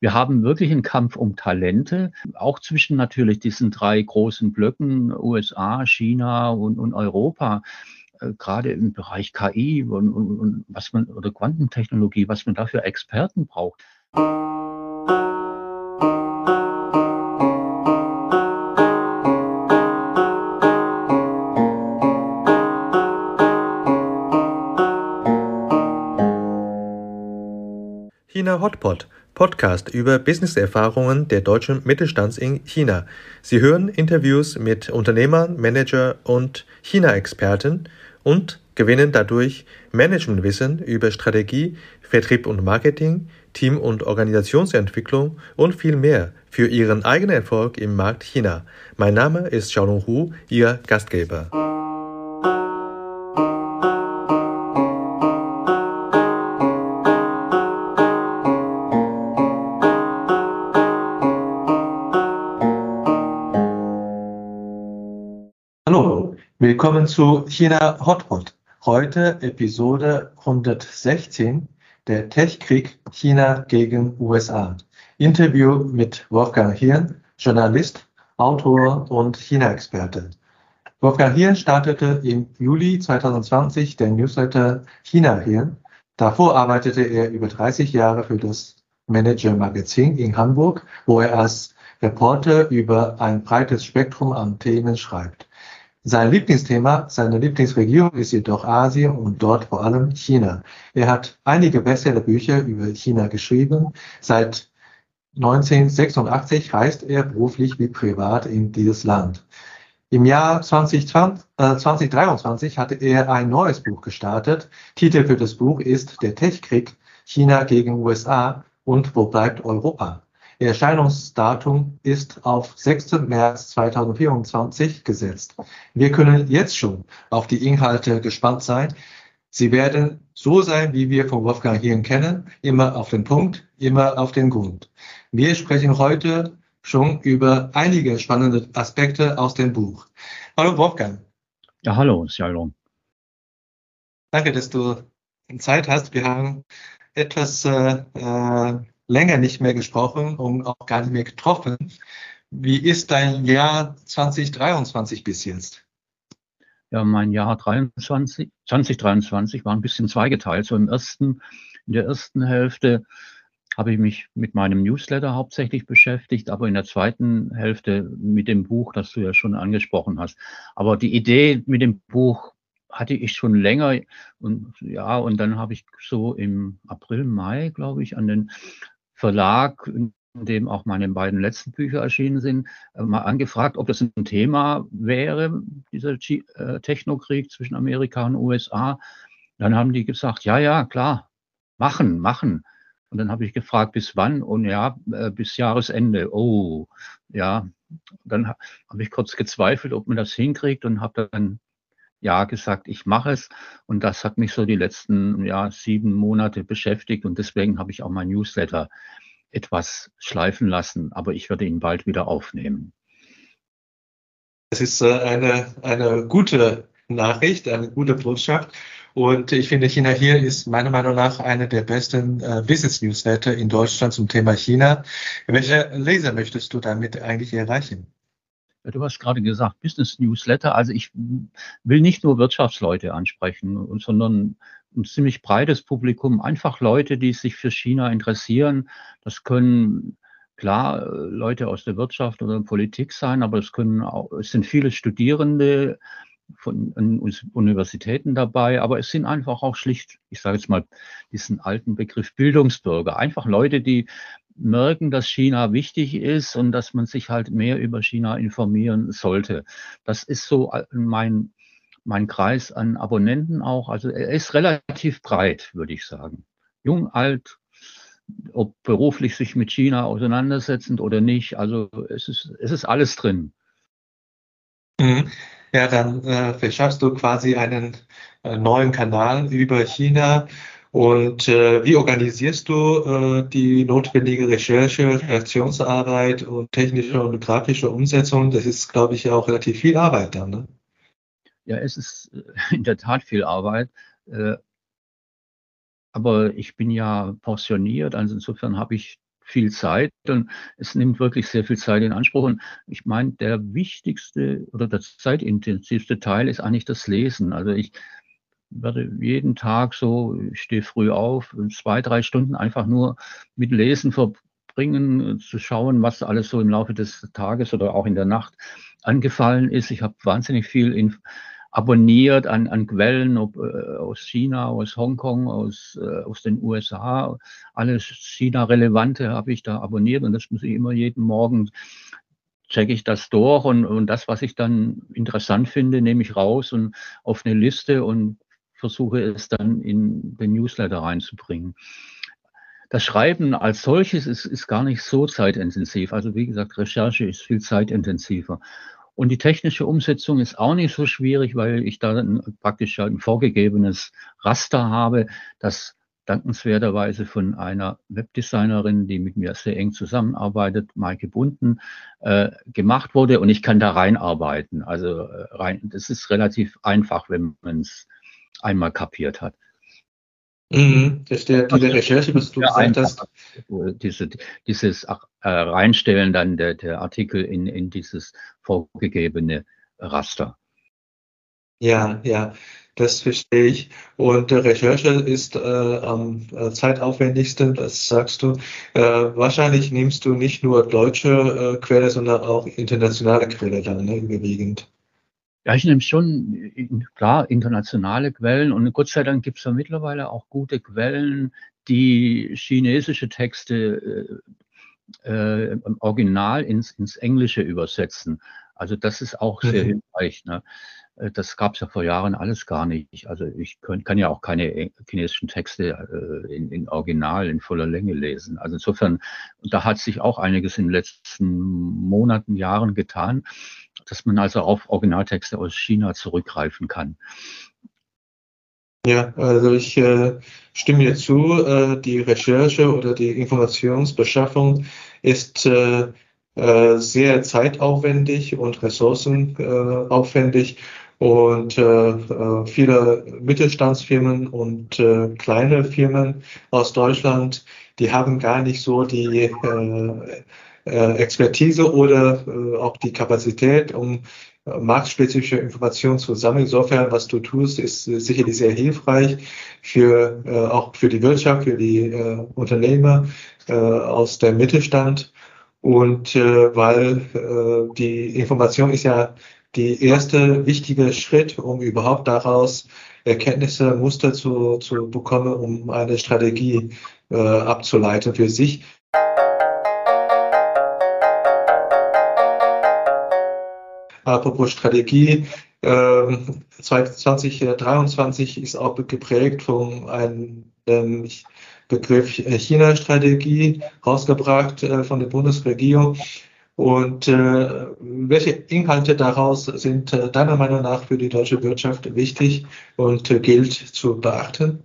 wir haben wirklich einen Kampf um Talente, auch zwischen natürlich diesen drei großen Blöcken, USA, China und, und Europa äh, gerade im Bereich KI und, und, und, was man oder Quantentechnologie, was man dafür Experten braucht. China Hotpot, Podcast über Business-Erfahrungen der deutschen Mittelstands in China. Sie hören Interviews mit Unternehmern, Manager und China-Experten und gewinnen dadurch Managementwissen über Strategie, Vertrieb und Marketing, Team- und Organisationsentwicklung und viel mehr für ihren eigenen Erfolg im Markt China. Mein Name ist Xiaolong Hu, Ihr Gastgeber. Willkommen zu China Hotpot. Heute Episode 116, der Tech-Krieg China gegen USA. Interview mit Wolfgang Hirn, Journalist, Autor und China-Experte. Wolfgang Hirn startete im Juli 2020 den Newsletter China Hirn. Davor arbeitete er über 30 Jahre für das Manager Magazin in Hamburg, wo er als Reporter über ein breites Spektrum an Themen schreibt. Sein Lieblingsthema, seine Lieblingsregion ist jedoch Asien und dort vor allem China. Er hat einige Bestsellerbücher über China geschrieben. Seit 1986 reist er beruflich wie privat in dieses Land. Im Jahr 2020, äh, 2023 hatte er ein neues Buch gestartet. Titel für das Buch ist Der Techkrieg China gegen USA und wo bleibt Europa? Erscheinungsdatum ist auf 6. März 2024 gesetzt. Wir können jetzt schon auf die Inhalte gespannt sein. Sie werden so sein, wie wir von Wolfgang Hirn kennen, immer auf den Punkt, immer auf den Grund. Wir sprechen heute schon über einige spannende Aspekte aus dem Buch. Hallo Wolfgang. Ja, hallo, Sjalom. Danke, dass du Zeit hast. Wir haben etwas äh länger nicht mehr gesprochen und auch gar nicht mehr getroffen. Wie ist dein Jahr 2023 bis jetzt? Ja, mein Jahr 23, 2023 war ein bisschen zweigeteilt. So im ersten, in der ersten Hälfte habe ich mich mit meinem Newsletter hauptsächlich beschäftigt, aber in der zweiten Hälfte mit dem Buch, das du ja schon angesprochen hast. Aber die Idee mit dem Buch hatte ich schon länger und ja, und dann habe ich so im April, Mai, glaube ich, an den Verlag, in dem auch meine beiden letzten Bücher erschienen sind, äh, mal angefragt, ob das ein Thema wäre, dieser äh, Technokrieg zwischen Amerika und USA. Dann haben die gesagt, ja, ja, klar, machen, machen. Und dann habe ich gefragt, bis wann? Und ja, äh, bis Jahresende. Oh, ja. Dann habe ich kurz gezweifelt, ob man das hinkriegt und habe dann ja gesagt, ich mache es. Und das hat mich so die letzten ja, sieben Monate beschäftigt. Und deswegen habe ich auch mein Newsletter etwas schleifen lassen. Aber ich werde ihn bald wieder aufnehmen. Es ist äh, eine, eine gute Nachricht, eine gute Botschaft. Und ich finde, China hier ist meiner Meinung nach eine der besten äh, Business Newsletter in Deutschland zum Thema China. Welche Leser möchtest du damit eigentlich erreichen? Du hast gerade gesagt, Business Newsletter. Also ich will nicht nur Wirtschaftsleute ansprechen, sondern ein ziemlich breites Publikum. Einfach Leute, die sich für China interessieren. Das können klar Leute aus der Wirtschaft oder Politik sein, aber es können auch, es sind viele Studierende von Universitäten dabei, aber es sind einfach auch schlicht, ich sage jetzt mal diesen alten Begriff Bildungsbürger, einfach Leute, die merken, dass China wichtig ist und dass man sich halt mehr über China informieren sollte. Das ist so äh, mein, mein Kreis an Abonnenten auch. Also er ist relativ breit, würde ich sagen. Jung, alt, ob beruflich sich mit China auseinandersetzend oder nicht. Also es ist, es ist alles drin. Mhm. Ja, dann äh, verschaffst du quasi einen äh, neuen Kanal über China und äh, wie organisierst du äh, die notwendige Recherche, Redaktionsarbeit und technische und grafische Umsetzung? Das ist, glaube ich, auch relativ viel Arbeit dann. Ne? Ja, es ist äh, in der Tat viel Arbeit. Äh, aber ich bin ja pensioniert, also insofern habe ich viel Zeit und es nimmt wirklich sehr viel Zeit in Anspruch. Und ich meine, der wichtigste oder das zeitintensivste Teil ist eigentlich das Lesen. Also ich werde jeden Tag so, ich stehe früh auf, zwei, drei Stunden einfach nur mit Lesen verbringen, zu schauen, was alles so im Laufe des Tages oder auch in der Nacht angefallen ist. Ich habe wahnsinnig viel in, abonniert an, an Quellen, ob äh, aus China, aus Hongkong, aus, äh, aus den USA. Alles China-Relevante habe ich da abonniert und das muss ich immer jeden Morgen checke ich das durch und, und das, was ich dann interessant finde, nehme ich raus und auf eine Liste und versuche es dann in den Newsletter reinzubringen. Das Schreiben als solches ist, ist gar nicht so zeitintensiv. Also wie gesagt, Recherche ist viel zeitintensiver. Und die technische Umsetzung ist auch nicht so schwierig, weil ich da praktisch ein vorgegebenes Raster habe, das dankenswerterweise von einer Webdesignerin, die mit mir sehr eng zusammenarbeitet, Maike Bunden, äh, gemacht wurde und ich kann da reinarbeiten. Also äh, rein, das ist relativ einfach, wenn man es einmal kapiert hat. Mhm, das ist der, diese Recherche, was du gesagt hast. Diese, dieses äh, Reinstellen dann der, der Artikel in, in dieses vorgegebene Raster. Ja, ja, das verstehe ich. Und äh, Recherche ist äh, am äh, zeitaufwendigsten, das sagst du. Äh, wahrscheinlich nimmst du nicht nur deutsche äh, Quelle, sondern auch internationale Quelle dann, ne, überwiegend. Ja, ich nehme schon, klar, internationale Quellen und Gott sei Dank gibt es ja mittlerweile auch gute Quellen, die chinesische Texte äh, äh, im Original ins, ins Englische übersetzen. Also das ist auch sehr mhm. hilfreich. Ne? Äh, das gab es ja vor Jahren alles gar nicht. Also ich könnt, kann ja auch keine chinesischen Texte äh, in, in, Original in voller Länge lesen. Also insofern, da hat sich auch einiges in den letzten Monaten, Jahren getan dass man also auf Originaltexte aus China zurückgreifen kann. Ja, also ich äh, stimme dir zu, äh, die Recherche oder die Informationsbeschaffung ist äh, äh sehr zeitaufwendig und ressourcenaufwendig und äh, äh, viele Mittelstandsfirmen und kleine Firmen aus Deutschland, die haben gar nicht so die äh, Expertise oder äh, auch die Kapazität, um äh, marktspezifische Informationen zu sammeln. Insofern, was du tust, ist sicherlich sehr hilfreich für auch für die Wirtschaft, für die Unternehmer aus dem Mittelstand. Und weil die Information ist ja die erste wichtige Schritt, um überhaupt daraus Erkenntnisse, Muster zu, zu bekommen, um eine Strategie äh, abzuleiten für sich. Apropos Strategie, äh, 2023 ist auch geprägt von einem ähm, Begriff China-Strategie, rausgebracht äh, von der Bundesregierung. Und äh, welche Inhalte daraus sind äh, deiner Meinung nach für die deutsche Wirtschaft wichtig und äh, gilt zu beachten?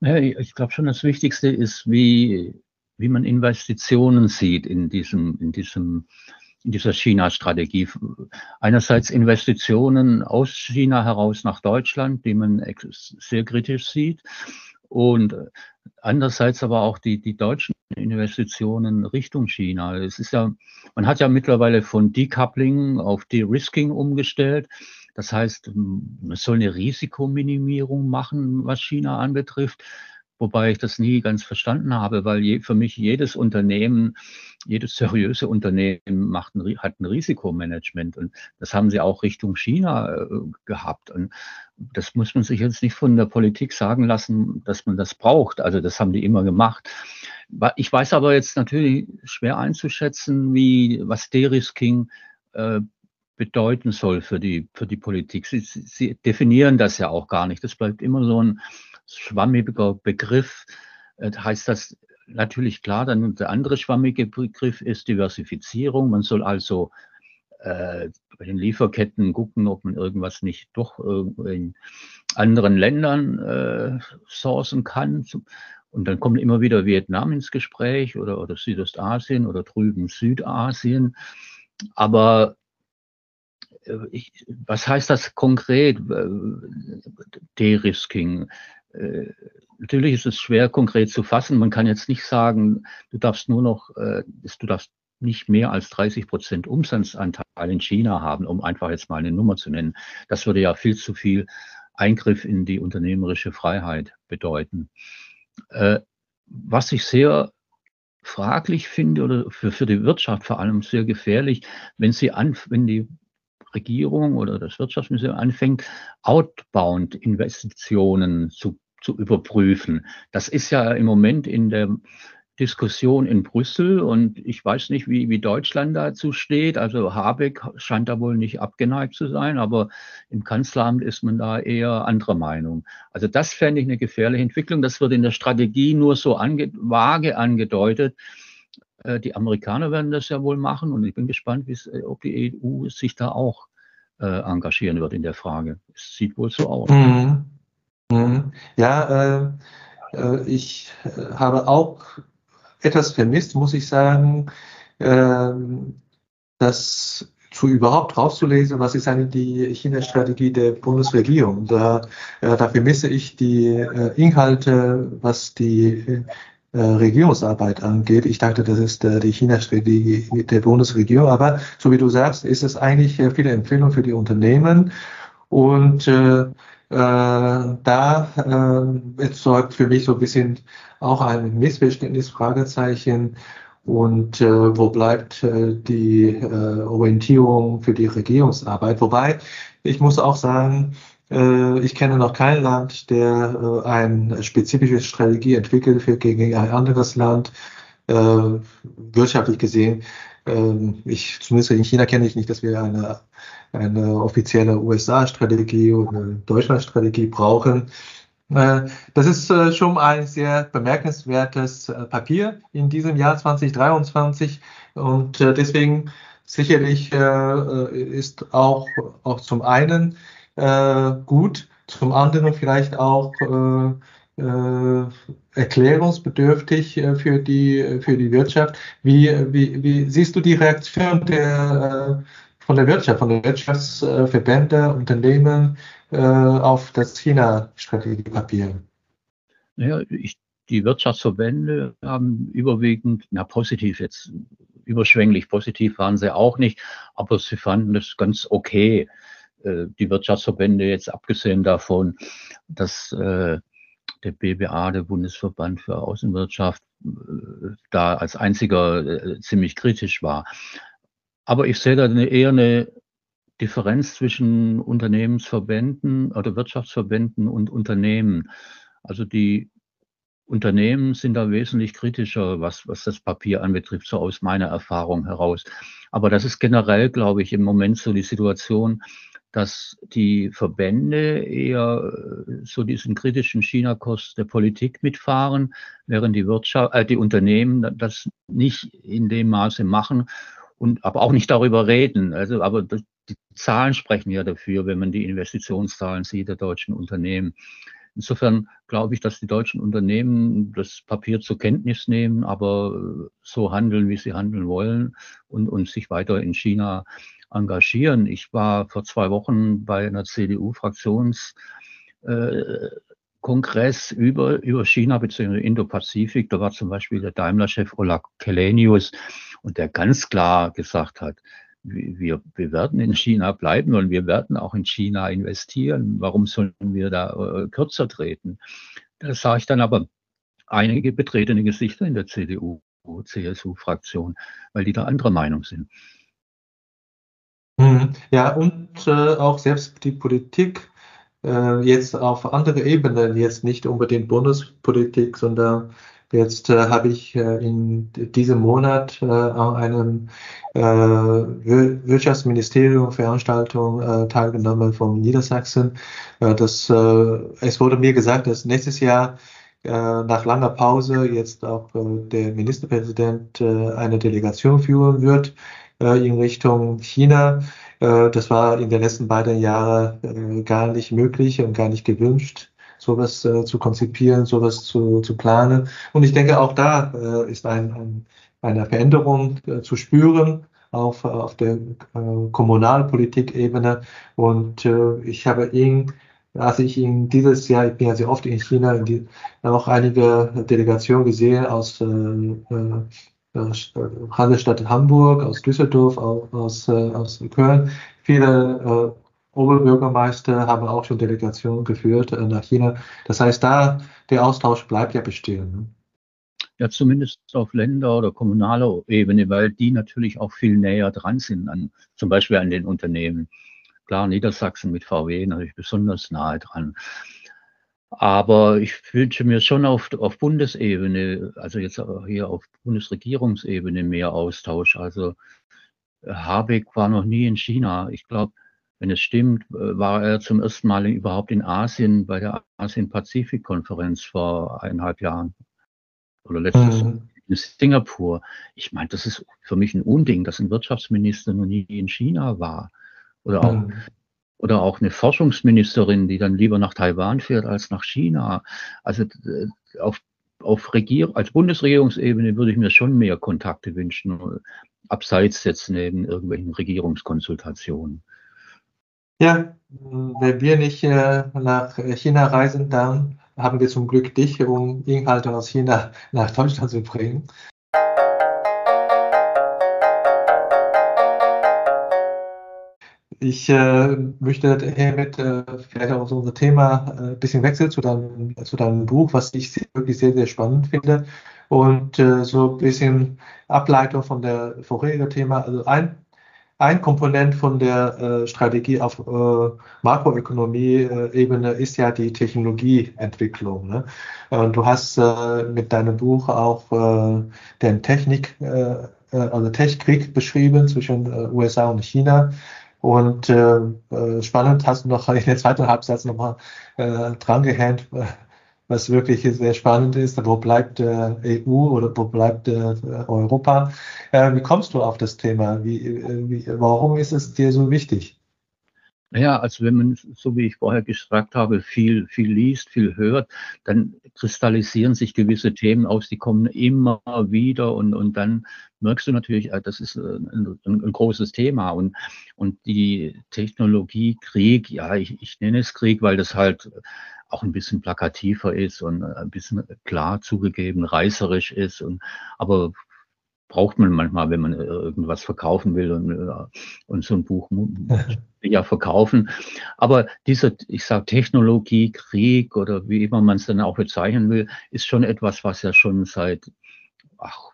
Ja, ich glaube schon, das Wichtigste ist, wie, wie man Investitionen sieht in diesem, in diesem in dieser China-Strategie. Einerseits Investitionen aus China heraus nach Deutschland, die man sehr kritisch sieht. Und andererseits aber auch die, die deutschen Investitionen Richtung China. Es ist ja, man hat ja mittlerweile von Decoupling auf De-Risking umgestellt. Das heißt, man soll eine Risikominimierung machen, was China anbetrifft. Wobei ich das nie ganz verstanden habe, weil je, für mich jedes Unternehmen, jedes seriöse Unternehmen macht ein, hat ein Risikomanagement und das haben sie auch Richtung China äh, gehabt. Und das muss man sich jetzt nicht von der Politik sagen lassen, dass man das braucht. Also das haben die immer gemacht. Ich weiß aber jetzt natürlich schwer einzuschätzen, wie was De-Risking äh, bedeuten soll für die, für die Politik. Sie, sie definieren das ja auch gar nicht. Das bleibt immer so ein schwammiger Begriff. Äh, heißt das natürlich klar, dann der andere schwammige Begriff ist Diversifizierung. Man soll also äh, bei den Lieferketten gucken, ob man irgendwas nicht doch in anderen Ländern äh, sourcen kann. Und dann kommt immer wieder Vietnam ins Gespräch oder, oder Südostasien oder drüben Südasien. Aber ich, was heißt das konkret, äh, De-Risking? äh, natürlich ist es schwer konkret zu fassen. Man kann jetzt nicht sagen, du darfst nur noch, äh, du darfst nicht mehr als 30 Prozent Umsatzanteil in China haben, um einfach jetzt mal eine Nummer zu nennen. Das würde ja viel zu viel Eingriff in die unternehmerische Freiheit bedeuten. Äh, was ich sehr fraglich finde oder für, für die Wirtschaft vor allem sehr gefährlich, wenn sie an, wenn die Regierung oder das Wirtschaftsministerium anfängt, outbound Investitionen zu, zu überprüfen. Das ist ja im Moment in der Diskussion in Brüssel und ich weiß nicht, wie, wie Deutschland dazu steht. Also Habeck scheint da wohl nicht abgeneigt zu sein, aber im Kanzleramt ist man da eher anderer Meinung. Also das fände ich eine gefährliche Entwicklung. Das wird in der Strategie nur so ange vage angedeutet. Äh, die Amerikaner werden das ja wohl machen und ich bin gespannt, äh, ob die EU sich da auch äh, engagieren wird in der Frage. Es sieht wohl so aus. Mhm. Mhm. Ja, äh, äh ich habe auch etwas vermisst, muss ich sagen, ähm, das zu überhaupt rauszulesen, was ist eigentlich die China-Strategie der Bundesregierung. Da, äh, da vermisse ich die äh, Inhalte, was die äh, Regierungsarbeit angeht. Ich dachte, das ist äh, die China-Strategie der Bundesregierung. Aber so wie du sagst, ist es eigentlich äh, viele Empfehlungen für die Unternehmen. Und äh, äh, da äh, erzeugt für mich so ein bisschen auch ein Missverständnis, Fragezeichen. Und äh, wo bleibt äh, die äh, Orientierung für die Regierungsarbeit? Wobei, ich muss auch sagen, ich kenne noch kein Land, der äh, eine spezifische Strategie entwickelt für gegen ein anderes Land, äh, wirtschaftlich gesehen. Ähm, ich, zumindest in China kenne ich nicht, dass wir eine, eine offizielle USA-Strategie oder Deutschland-Strategie brauchen. Äh, das ist äh, schon ein sehr bemerkenswertes äh, Papier in diesem Jahr 2023 und deswegen sicherlich ist auch, auch zum einen gut, zum anderen vielleicht auch erklärungsbedürftig für die, für die Wirtschaft. Wie, wie, wie siehst du die Reaktion der, von der Wirtschaft, von den Wirtschaftsverbänden, Unternehmen äh, auf das China-Strategiepapier? Naja, ich, die Wirtschaftsverbände haben überwiegend, na positiv jetzt, überschwänglich positiv waren sie auch nicht, aber sie fanden es ganz okay. Äh, die Wirtschaftsverbände jetzt abgesehen davon, dass äh, der BBA, der Bundesverband für Außenwirtschaft, äh, da als einziger ziemlich kritisch war. Aber ich sehe da eine, eher eine Differenz zwischen Unternehmensverbänden oder Wirtschaftsverbänden und Unternehmen. Also die Unternehmen sind da wesentlich kritischer, was, was das Papier anbetrifft, so aus meiner Erfahrung heraus. Aber das ist generell, glaube ich, im Moment so die Situation, dass die Verbände eher äh, so diesen kritischen China-Kurs der Politik mitfahren, während die Wirtschaft, äh, die Unternehmen das nicht in dem Maße machen und aber auch nicht darüber reden. Also, aber die Zahlen sprechen ja dafür, wenn man die Investitionszahlen sieht der deutschen Unternehmen. Insofern glaube ich, dass die deutschen Unternehmen das Papier zur Kenntnis nehmen, aber so handeln, wie sie handeln wollen und, und sich weiter in China engagieren. Ich war vor zwei Wochen bei einer CDU-Fraktions äh, über, über China bzw. Indo-Pazifik. Da war zum Beispiel der Daimler-Chef Ola Kelenius und der ganz klar gesagt hat, wir, wir werden in China bleiben und wir werden auch in China investieren. Warum sollen wir da äh, kürzer treten? Da sah ich dann aber einige betretene Gesichter in der CDU, CSU-Fraktion, weil die da anderer Meinung sind. Mhm. Ja, und äh, auch selbst die Politik äh, jetzt auf andere Ebenen, jetzt nicht unbedingt Bundespolitik, sondern Jetzt äh, habe ich äh, in diesem Monat äh, an einem äh, Wirtschaftsministerium Veranstaltung äh, teilgenommen von Niedersachsen. Äh, das, äh, es wurde mir gesagt, dass nächstes Jahr äh, nach langer Pause jetzt auch äh, der Ministerpräsident äh, eine Delegation führen wird äh, in Richtung China. Äh, das war in den letzten beiden Jahren äh, gar nicht möglich und gar nicht gewünscht sowas äh, zu konzipieren, sowas zu, zu planen. Und ich denke, auch da äh, ist ein, ein, eine Veränderung äh, zu spüren auf, auf der äh, Kommunalpolitikebene. Und äh, ich habe ihn als ich in dieses Jahr, ich bin ja sehr oft in China, in die, auch einige Delegationen gesehen aus äh, äh, Hansestadt Hamburg, aus Düsseldorf, aus, äh, aus Köln. Viele äh, Oberbürgermeister haben auch schon Delegationen geführt äh, nach China. Das heißt, da der Austausch bleibt ja bestehen. Ne? Ja, zumindest auf Länder- oder kommunaler Ebene, weil die natürlich auch viel näher dran sind, an, zum Beispiel an den Unternehmen. Klar, Niedersachsen mit VW natürlich besonders nahe dran. Aber ich wünsche mir schon auf, auf Bundesebene, also jetzt hier auf Bundesregierungsebene mehr Austausch. Also Habeck war noch nie in China. Ich glaube, wenn es stimmt, war er zum ersten Mal überhaupt in Asien bei der Asien-Pazifik-Konferenz vor eineinhalb Jahren oder letztes mhm. in Singapur. Ich meine, das ist für mich ein Unding, dass ein Wirtschaftsminister noch nie in China war. Oder auch, mhm. oder auch eine Forschungsministerin, die dann lieber nach Taiwan fährt als nach China. Also äh, auf, auf Regier als Bundesregierungsebene würde ich mir schon mehr Kontakte wünschen, abseits jetzt neben irgendwelchen Regierungskonsultationen. Ja, wenn wir nicht äh, nach China reisen, dann haben wir zum Glück dich, um Inhalte aus China nach Deutschland zu bringen. Ich äh, möchte hiermit äh, vielleicht auch unser Thema äh, ein bisschen wechseln zu deinem, zu deinem Buch, was ich wirklich sehr, sehr spannend finde. Und äh, so ein bisschen Ableitung von der vorherigen Thema. Also ein ein Komponent von der äh, Strategie auf äh, Makroökonomie-Ebene ist ja die Technologieentwicklung. Ne? Und du hast äh, mit deinem Buch auch äh, den Technik, äh, äh, also Techkrieg beschrieben zwischen äh, USA und China. Und äh, äh, spannend hast du noch in der zweiten Halbsatz nochmal äh, drangehängt, was wirklich sehr spannend ist. Wo bleibt äh, EU oder wo bleibt äh, Europa? Äh, wie kommst du auf das Thema? Wie, äh, wie, warum ist es dir so wichtig? Ja, also wenn man, so wie ich vorher gesagt habe, viel, viel liest, viel hört, dann kristallisieren sich gewisse Themen aus, die kommen immer wieder und, und dann merkst du natürlich, äh, das ist äh, ein, ein, ein großes Thema und, und die Technologie, Krieg, ja, ich, ich nenne es Krieg, weil das halt auch ein bisschen plakativer ist und äh, ein bisschen klar zugegeben reißerisch ist. Und, aber braucht man manchmal, wenn man äh, irgendwas verkaufen will und, äh, und so ein Buch ja verkaufen. Aber dieser, ich sage Technologie, Krieg oder wie immer man es dann auch bezeichnen will, ist schon etwas, was ja schon seit ach,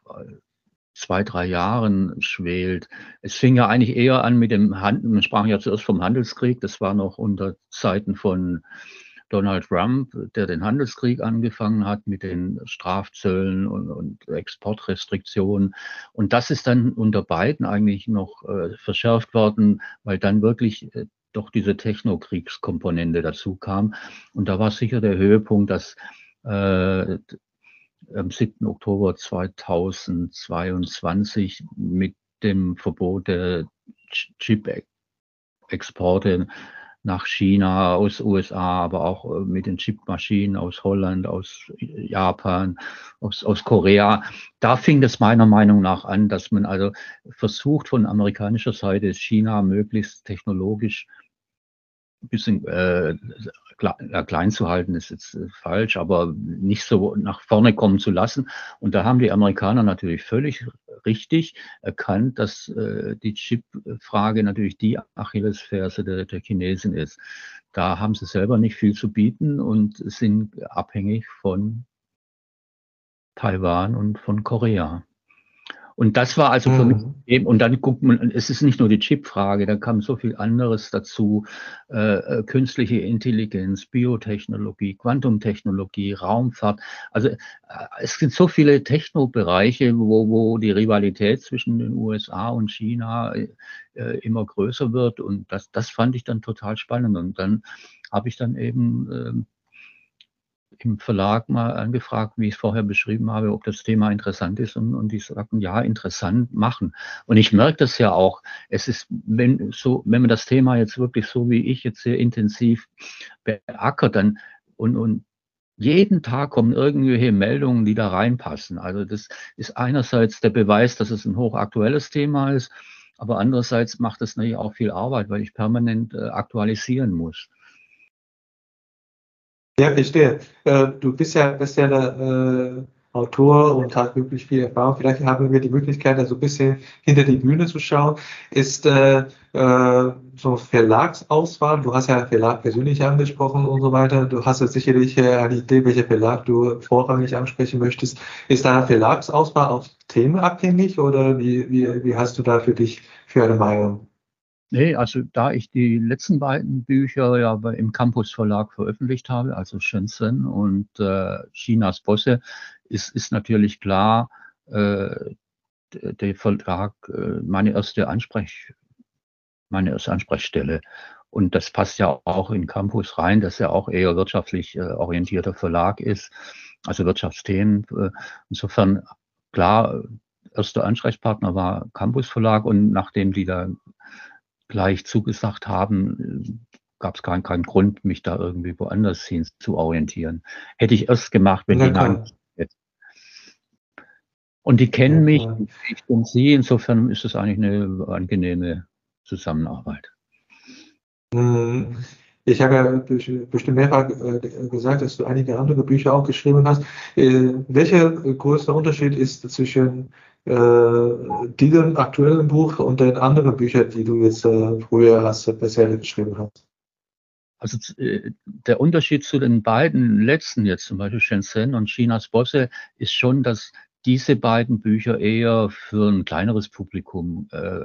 zwei, drei Jahren schwelt. Es fing ja eigentlich eher an mit dem Handel, man sprach ja zuerst vom Handelskrieg, das war noch unter Zeiten von Donald Trump, der den Handelskrieg angefangen hat mit den Strafzöllen und, und Exportrestriktionen. Und das ist dann unter beiden eigentlich noch äh, verschärft worden, weil dann wirklich äh, doch diese Technokriegskomponente dazu kam. Und da war sicher der Höhepunkt, dass äh, am 7. Oktober 2022 mit dem Verbot der Chip-Exporte nach China, aus USA, aber auch äh, mit den Chipmaschinen aus Holland, aus Japan, aus, aus Korea. Da fing das meiner Meinung nach an, dass man also versucht von amerikanischer Seite China möglichst technologisch ein bisschen äh, klein zu halten, ist jetzt äh, falsch, aber nicht so nach vorne kommen zu lassen. Und da haben die Amerikaner natürlich völlig richtig erkannt, dass äh, die Chip-Frage natürlich die Achillesferse der, der Chinesen ist. Da haben sie selber nicht viel zu bieten und sind abhängig von Taiwan und von Korea. Und das war also für mhm. mich eben, und dann guckt man, es ist nicht nur die Chip-Frage, da kam so viel anderes dazu, äh, äh, künstliche Intelligenz, Biotechnologie, Quantumtechnologie, Raumfahrt. Also äh, es sind so viele Technobereiche, wo, wo die Rivalität zwischen den USA und China äh, immer größer wird. Und das, das fand ich dann total spannend. Und dann habe ich dann eben ähm, im Verlag mal angefragt, wie ich es vorher beschrieben habe, ob das Thema interessant ist und, und die sagten, ja, interessant machen. Und ich merke das ja auch. Es ist, wenn so, wenn man das Thema jetzt wirklich so wie ich jetzt sehr intensiv beackert, dann und, und jeden Tag kommen irgendwelche Meldungen, die da reinpassen. Also das ist einerseits der Beweis, dass es ein hochaktuelles Thema ist, aber andererseits macht es natürlich auch viel Arbeit, weil ich permanent äh, aktualisieren muss. Ja, verstehe. Äh, du bist ja, bist ja eine, äh, Autor und hast wirklich viel Erfahrung. Vielleicht haben wir die Möglichkeit, da so ein bisschen hinter die Bühne zu schauen. Ist äh, äh, so Verlagsauswahl, du hast ja Verlag persönlich angesprochen und so weiter. Du hast ja sicherlich äh, eine Idee, welcher Verlag du vorrangig ansprechen möchtest. Ist da Verlagsauswahl auf Themen abhängig oder wie, wie, wie hast du da für dich für eine Meinung? Nee, also da ich die letzten beiden Bücher ja im Campus Verlag veröffentlicht habe, also Shenzhen und äh, Chinas Bosse, ist, ist natürlich klar, äh, der Vertrag äh, meine erste Ansprech, meine erste Ansprechstelle. Und das passt ja auch in Campus rein, dass er auch eher wirtschaftlich äh, orientierter Verlag ist, also Wirtschaftsthemen. Äh, insofern klar, erster Ansprechpartner war Campus Verlag und nachdem die da gleich zugesagt haben, gab es keinen, keinen Grund, mich da irgendwie woanders hin zu orientieren. Hätte ich erst gemacht, wenn ja, die Nein und die kennen mich, ich und sie. Insofern ist es eigentlich eine angenehme Zusammenarbeit. Mhm. Ich habe ja bestimmt mehrfach äh, gesagt, dass du einige andere Bücher auch geschrieben hast. Äh, welcher größte Unterschied ist zwischen äh, diesem aktuellen Buch und den anderen Büchern, die du jetzt früher hast, bisher geschrieben hast? Also der Unterschied zu den beiden letzten jetzt, zum Beispiel Shenzhen und Chinas Bosse, ist schon, dass diese beiden Bücher eher für ein kleineres Publikum äh,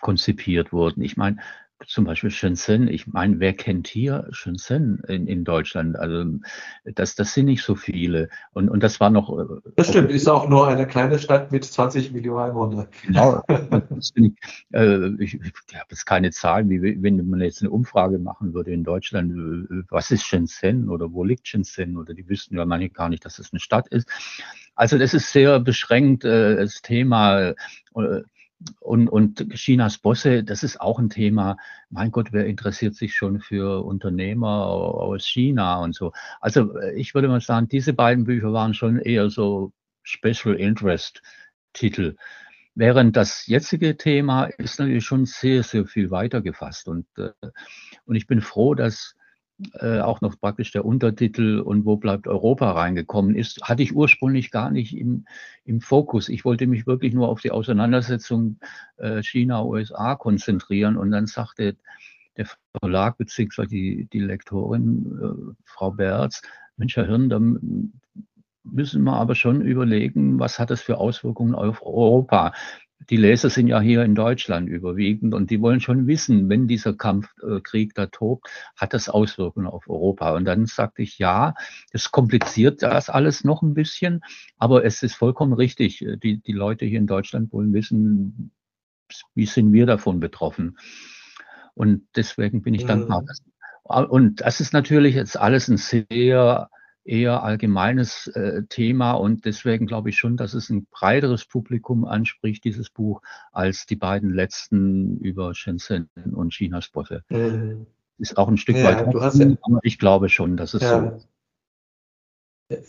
konzipiert wurden. Ich meine, zum Beispiel Shenzhen, ich meine, wer kennt hier Shenzhen in, in Deutschland? Also das, das sind nicht so viele. Und, und das war noch. Äh, das stimmt, ist auch nur eine kleine Stadt mit 20 Millionen Einwohnern. Genau. ich, äh, ich, ich habe jetzt keine Zahlen, wie wenn man jetzt eine Umfrage machen würde in Deutschland, äh, was ist Shenzhen oder wo liegt Shenzhen? Oder die wüssten ja manche gar nicht, dass es eine Stadt ist. Also das ist sehr beschränkt, äh, das Thema. Äh, und, und Chinas Bosse, das ist auch ein Thema. Mein Gott, wer interessiert sich schon für Unternehmer aus China und so? Also äh, ich würde mal sagen, diese beiden Bücher waren schon eher so Special Interest Titel. Während das jetzige Thema ist natürlich schon sehr, sehr viel weiter gefasst. Und, äh, und ich bin froh, dass äh, auch noch praktisch der Untertitel und wo bleibt Europa reingekommen ist, hatte ich ursprünglich gar nicht im, im Fokus. Ich wollte mich wirklich nur auf die Auseinandersetzung äh, China-USA konzentrieren und dann sagte der Verlag beziehungsweise die, die Lektorin, äh, Frau Berz, Mensch, Herr Hirn, da müssen wir aber schon überlegen, was hat das für Auswirkungen auf Europa die Leser sind ja hier in Deutschland überwiegend und die wollen schon wissen, wenn dieser Kampfkrieg äh, da tobt, hat das Auswirkungen auf Europa. Und dann sagte ich, ja, es kompliziert das alles noch ein bisschen, aber es ist vollkommen richtig. Die, die Leute hier in Deutschland wollen wissen, wie sind wir davon betroffen. Und deswegen bin ich dankbar. Mhm. Und das ist natürlich jetzt alles ein sehr eher allgemeines äh, Thema und deswegen glaube ich schon, dass es ein breiteres Publikum anspricht, dieses Buch, als die beiden letzten über Shenzhen und Chinas Bosse. Mhm. Ist auch ein Stück ja, weit, offen, aber ich glaube schon, dass es ja. so ist.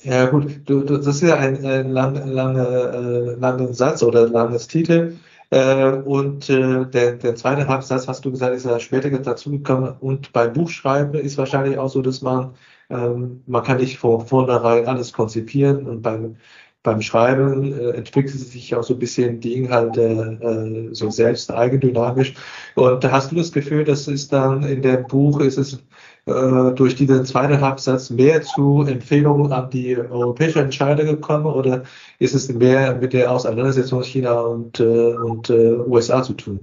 Ja gut, du, du, das ist ja ein, ein lang, lange, äh, langer Satz oder langes Titel. Äh, und äh, der, der zweite Halbsatz, hast du gesagt, ist ja später dazugekommen. Und beim Buchschreiben ist wahrscheinlich auch so, dass man ähm, man kann nicht von vornherein alles konzipieren und beim, beim Schreiben äh, entwickelt sich auch so ein bisschen die Inhalte äh, so selbst eigendynamisch. Und da hast du das Gefühl, dass es dann in dem Buch ist es äh, durch diesen zweiten Halbsatz mehr zu Empfehlungen an die europäische Entscheider gekommen oder ist es mehr mit der Auseinandersetzung China und, äh, und äh, USA zu tun?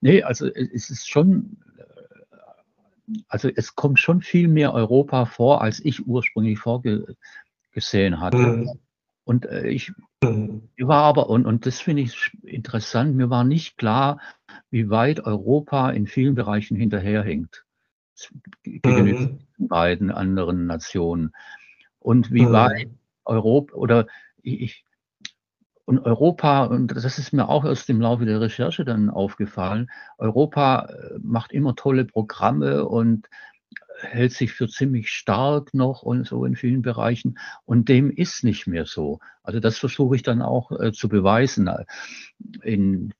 Nee, also es ist schon also es kommt schon viel mehr Europa vor, als ich ursprünglich vorgesehen hatte. Mhm. Und äh, ich, mhm. ich war aber, und, und das finde ich interessant, mir war nicht klar, wie weit Europa in vielen Bereichen hinterherhinkt gegenüber mhm. beiden anderen Nationen. Und wie mhm. weit Europa oder ich, und Europa, und das ist mir auch erst im Laufe der Recherche dann aufgefallen, Europa äh, macht immer tolle Programme und hält sich für ziemlich stark noch und so in vielen Bereichen. Und dem ist nicht mehr so. Also das versuche ich dann auch äh, zu beweisen. In,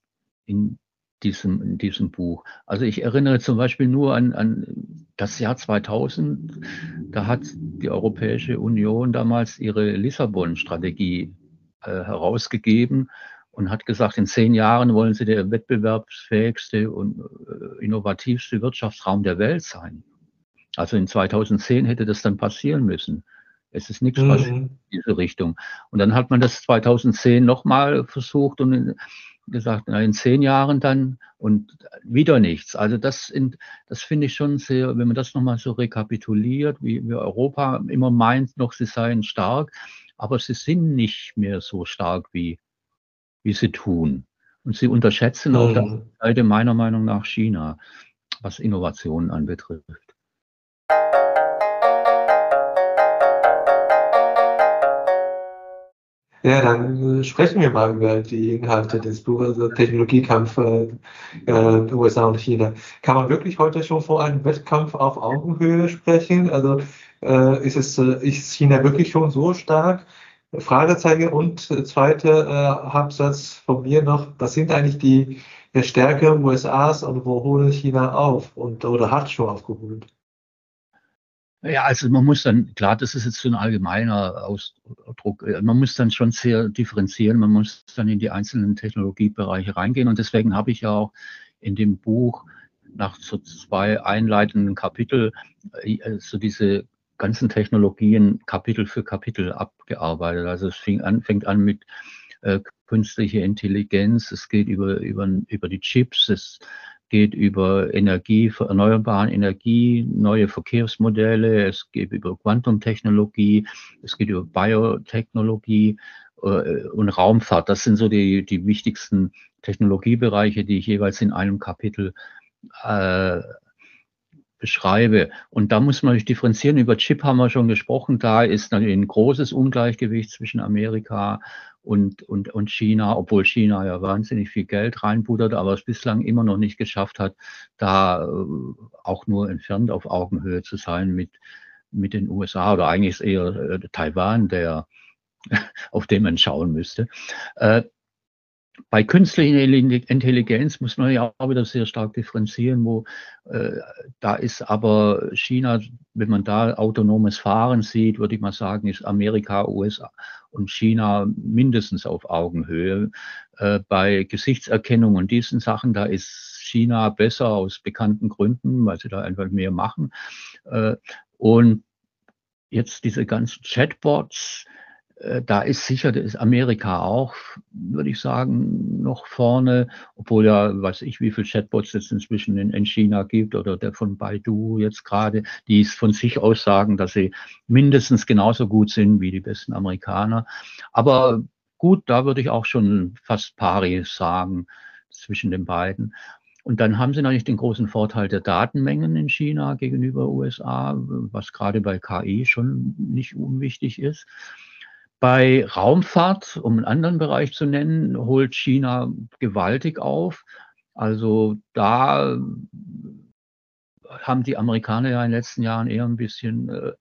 in diesem, in diesem Buch. Also ich erinnere zum Beispiel nur an, an das Jahr 2000. Da hat die Europäische Union damals ihre Lissabon-Strategie äh, herausgegeben und hat gesagt, in zehn Jahren wollen sie der wettbewerbsfähigste und äh, innovativste Wirtschaftsraum der Welt sein. Also in 2010 hätte das dann passieren müssen. Es ist nichts mhm. passiert in diese Richtung. Und dann hat man das 2010 nochmal versucht und gesagt, na, in zehn Jahren dann und wieder nichts. Also das, in, das finde ich schon sehr, wenn man das nochmal so rekapituliert, wie, wie Europa immer meint noch, sie seien stark, aber sie sind nicht mehr so stark, wie, wie sie tun. Und sie unterschätzen auf der. Seite meiner Meinung nach China, was Innovationen anbetrifft. Ja, dann sprechen wir mal über die Inhalte des Buches, also Technologiekampf äh, äh, USA und China. Kann man wirklich heute schon von einem Wettkampf auf Augenhöhe sprechen? Also äh, ist es äh, ist China wirklich schon so stark? Fragezeichen. Und äh, zweiter äh, Absatz von mir noch: Was sind eigentlich die der Stärke USAs und wo holt China auf und oder hat schon aufgeholt? Ja, also man muss dann, klar, das ist jetzt so ein allgemeiner Ausdruck, äh, man muss dann schon sehr differenzieren, man muss dann in die einzelnen Technologiebereiche reingehen. Und deswegen habe ich ja auch in dem Buch nach so zwei einleitenden Kapitel äh, so diese ganzen Technologien Kapitel für Kapitel abgearbeitet. Also es fing an, fängt an mit äh, künstlicher Intelligenz, es geht über, über, über die Chips, es geht über Energie, erneuerbare Energie, neue Verkehrsmodelle, es geht über Quantumtechnologie, es geht über Biotechnologie äh, und Raumfahrt. Das sind so die, die wichtigsten Technologiebereiche, die ich jeweils in einem Kapitel äh, beschreibe. Und da muss man natürlich differenzieren. Über Chip haben wir schon gesprochen. Da ist natürlich ein großes Ungleichgewicht zwischen Amerika und, und, und China, obwohl China ja wahnsinnig viel Geld reinbuttert, aber es bislang immer noch nicht geschafft hat, da äh, auch nur entfernt auf Augenhöhe zu sein mit, mit den USA oder eigentlich ist eher äh, Taiwan, der auf den man schauen müsste. Bei künstlicher Intelligenz muss man ja auch wieder sehr stark differenzieren, wo äh, da ist aber China, wenn man da autonomes Fahren sieht, würde ich mal sagen, ist Amerika, USA und China mindestens auf Augenhöhe. Äh, bei Gesichtserkennung und diesen Sachen, da ist China besser aus bekannten Gründen, weil sie da einfach mehr machen. Äh, und jetzt diese ganzen Chatbots, da ist sicher, da ist Amerika auch, würde ich sagen, noch vorne, obwohl ja, weiß ich, wie viele Chatbots es inzwischen in, in China gibt oder der von Baidu jetzt gerade, die es von sich aus sagen, dass sie mindestens genauso gut sind wie die besten Amerikaner. Aber gut, da würde ich auch schon fast pari sagen zwischen den beiden. Und dann haben sie natürlich den großen Vorteil der Datenmengen in China gegenüber USA, was gerade bei KI schon nicht unwichtig ist. Bei Raumfahrt, um einen anderen Bereich zu nennen, holt China gewaltig auf. Also da haben die Amerikaner ja in den letzten Jahren eher ein bisschen, äh,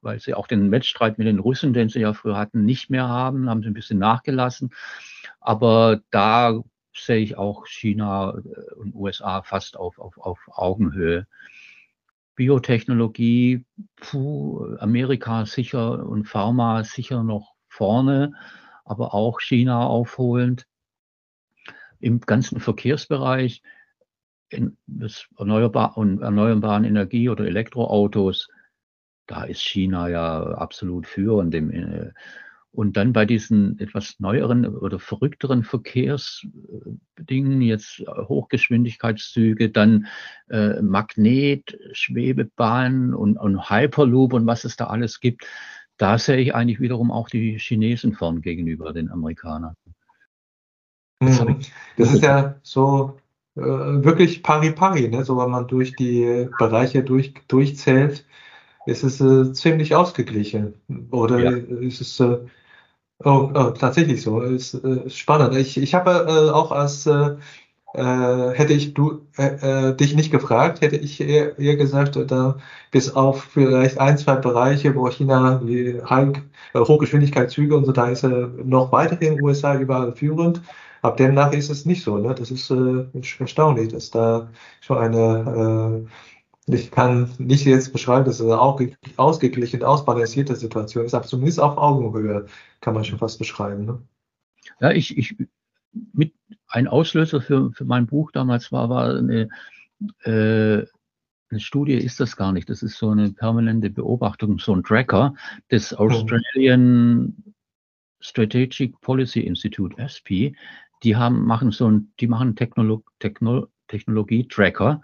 weil sie auch den Wettstreit mit den Russen, den sie ja früher hatten, nicht mehr haben, haben sie ein bisschen nachgelassen. Aber da sehe ich auch China äh, und USA fast auf, auf, auf Augenhöhe. Biotechnologie, puh, Amerika sicher und Pharma sicher noch vorne, aber auch China aufholend. Im ganzen Verkehrsbereich, in Erneuerbar und erneuerbaren Energie oder Elektroautos, da ist China ja absolut führend. Äh, und dann bei diesen etwas neueren oder verrückteren Verkehrsdingen, jetzt Hochgeschwindigkeitszüge, dann äh, Magnet, Schwebebahn und, und Hyperloop und was es da alles gibt, da sehe ich eigentlich wiederum auch die Chinesen vorn gegenüber den Amerikanern. Das, hm. das ist ja so äh, wirklich pari-pari, ne? so wenn man durch die Bereiche durch, durchzählt, ist es äh, ziemlich ausgeglichen. Oder ja. ist es äh, oh, oh, tatsächlich so? Ist, äh, ist spannend. Ich, ich habe äh, auch als äh, hätte ich du, äh, äh, dich nicht gefragt, hätte ich eher, eher gesagt, da bis auf vielleicht ein, zwei Bereiche, wo China wie High, äh, Hochgeschwindigkeitszüge und so, da ist er noch weiter in den USA überall führend. Ab demnach ist es nicht so. Ne? Das ist äh, erstaunlich, dass da schon eine, äh, ich kann nicht jetzt beschreiben, dass es eine ausgeglichen, ausbalancierte Situation ist, aber zumindest auf Augenhöhe kann man schon fast beschreiben. Ne? Ja, ich, ich, mit ein Auslöser für, für mein Buch damals war, war eine, äh, eine Studie ist das gar nicht. Das ist so eine permanente Beobachtung, so ein Tracker des hm. Australian Strategic Policy Institute, SP. Die haben, machen so ein, die machen Technolo Techno Technologie-Tracker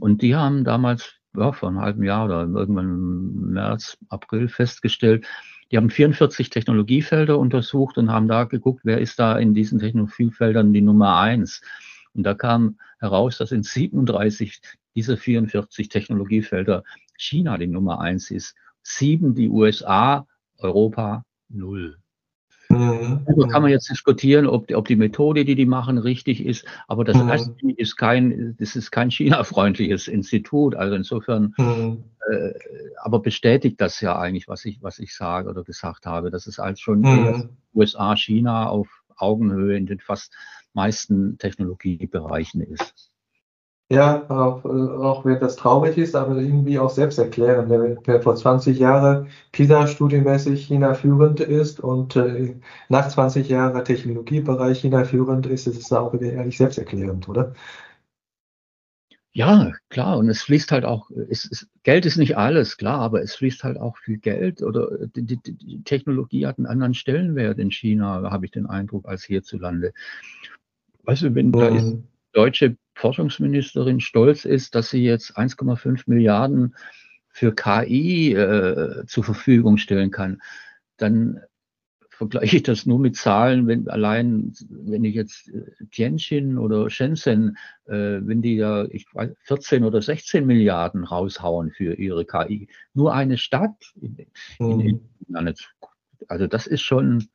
und die haben damals ja, vor einem halben Jahr oder irgendwann im März, April festgestellt, die haben 44 Technologiefelder untersucht und haben da geguckt, wer ist da in diesen Technologiefeldern die Nummer eins. Und da kam heraus, dass in 37 dieser 44 Technologiefelder China die Nummer eins ist, sieben die USA, Europa null. Mhm. Darüber kann man jetzt diskutieren, ob, ob die Methode, die die machen, richtig ist. Aber das mhm. ist kein, das ist kein China-freundliches Institut. Also insofern, mhm. äh, aber bestätigt das ja eigentlich, was ich, was ich sage oder gesagt habe. Das ist halt schon mhm. USA, China auf Augenhöhe in den fast meisten Technologiebereichen ist. Ja, auch, äh, auch wenn das traurig ist, aber irgendwie auch selbsterklärend. Wer vor 20 Jahren PISA-studienmäßig China führend ist und äh, nach 20 Jahren Technologiebereich China führend ist, ist es auch wieder ehrlich selbsterklärend, oder? Ja, klar. Und es fließt halt auch, es, es, Geld ist nicht alles, klar, aber es fließt halt auch viel Geld oder die, die, die Technologie hat einen anderen Stellenwert in China, habe ich den Eindruck, als hierzulande. Weißt du, wenn da ist deutsche Forschungsministerin stolz ist, dass sie jetzt 1,5 Milliarden für KI äh, zur Verfügung stellen kann, dann vergleiche ich das nur mit Zahlen, wenn allein, wenn ich jetzt äh, Tianjin oder Shenzhen, äh, wenn die ja ich weiß, 14 oder 16 Milliarden raushauen für ihre KI, nur eine Stadt in, in, in, mhm. also das ist schon,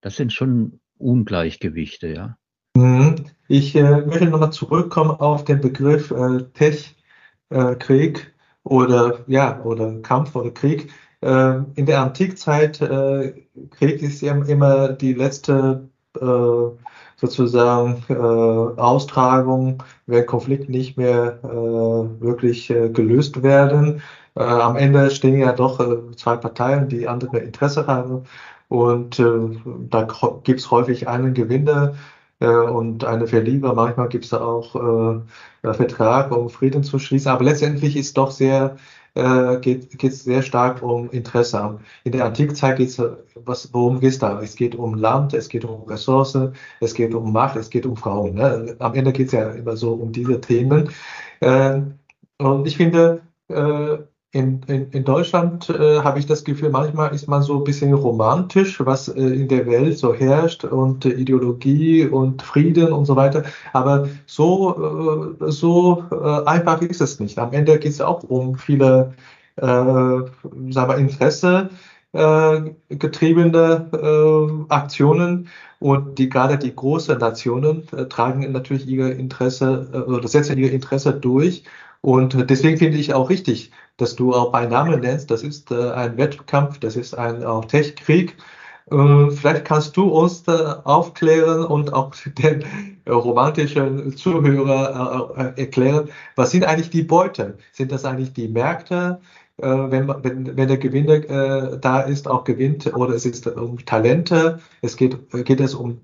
das sind schon Ungleichgewichte, ja. Mhm. Ich äh, möchte nochmal zurückkommen auf den Begriff äh, Tech-Krieg äh, oder, ja, oder Kampf oder Krieg. Äh, in der Antikzeit, äh, Krieg ist ja immer die letzte äh, sozusagen Austragung, wenn Konflikte nicht mehr wirklich gelöst werden. am Ende stehen ja doch zwei Parteien, die andere Interesse haben. Und da gibt es häufig einen Gewinner äh, und eine Verlierer. Manchmal gibt es da auch äh, Vertrag, um Frieden zu schließen. Aber letztendlich ist doch sehr äh, geht es sehr stark um Interesse. In der Antikzeit geht es, worum geht es da? Es geht um Land, es geht um Ressourcen, es geht um Macht, es geht um Frauen. Ne? Am Ende geht es ja immer so um diese Themen. Äh, und ich finde, äh, in, in, in Deutschland äh, habe ich das Gefühl, manchmal ist man so ein bisschen romantisch, was äh, in der Welt so herrscht und äh, Ideologie und Frieden und so weiter. Aber so, äh, so äh, einfach ist es nicht. Am Ende geht es auch um viele äh, sagen wir, Interesse getriebene Aktionen und die gerade die großen Nationen tragen natürlich ihre Interesse oder setzen ihre Interesse durch und deswegen finde ich auch richtig, dass du auch bei Namen nennst. Das ist äh, ein Wettkampf, das ist ein auch Tech-Krieg. Äh, vielleicht kannst du uns aufklären und auch den romantischen Zuhörer äh, erklären, was sind eigentlich die Beute? Sind das eigentlich die Märkte? wenn, wenn, wenn der Gewinner äh, da ist, auch gewinnt, oder es ist um Talente, es geht, geht es um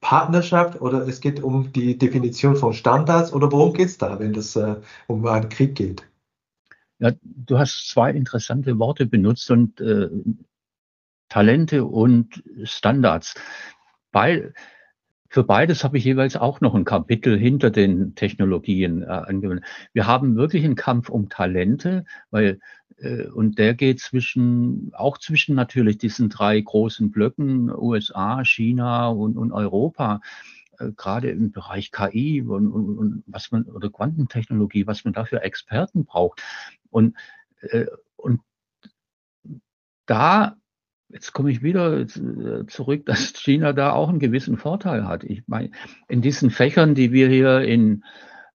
Partnerschaft oder es geht um die Definition von Standards oder worum geht es da, wenn es äh, um einen Krieg geht? Ja, du hast zwei interessante Worte benutzt und äh, Talente und Standards. Bei, für beides habe ich jeweils auch noch ein Kapitel hinter den Technologien äh, angewendet. Wir haben wirklich einen Kampf um Talente, weil äh, und der geht zwischen, auch zwischen natürlich diesen drei großen Blöcken, USA, China und, und Europa, äh, gerade im Bereich KI und, und, und, was man, oder Quantentechnologie, was man dafür Experten braucht. Und, äh, und da, jetzt komme ich wieder zurück, dass China da auch einen gewissen Vorteil hat. Ich meine, in diesen Fächern, die wir hier in,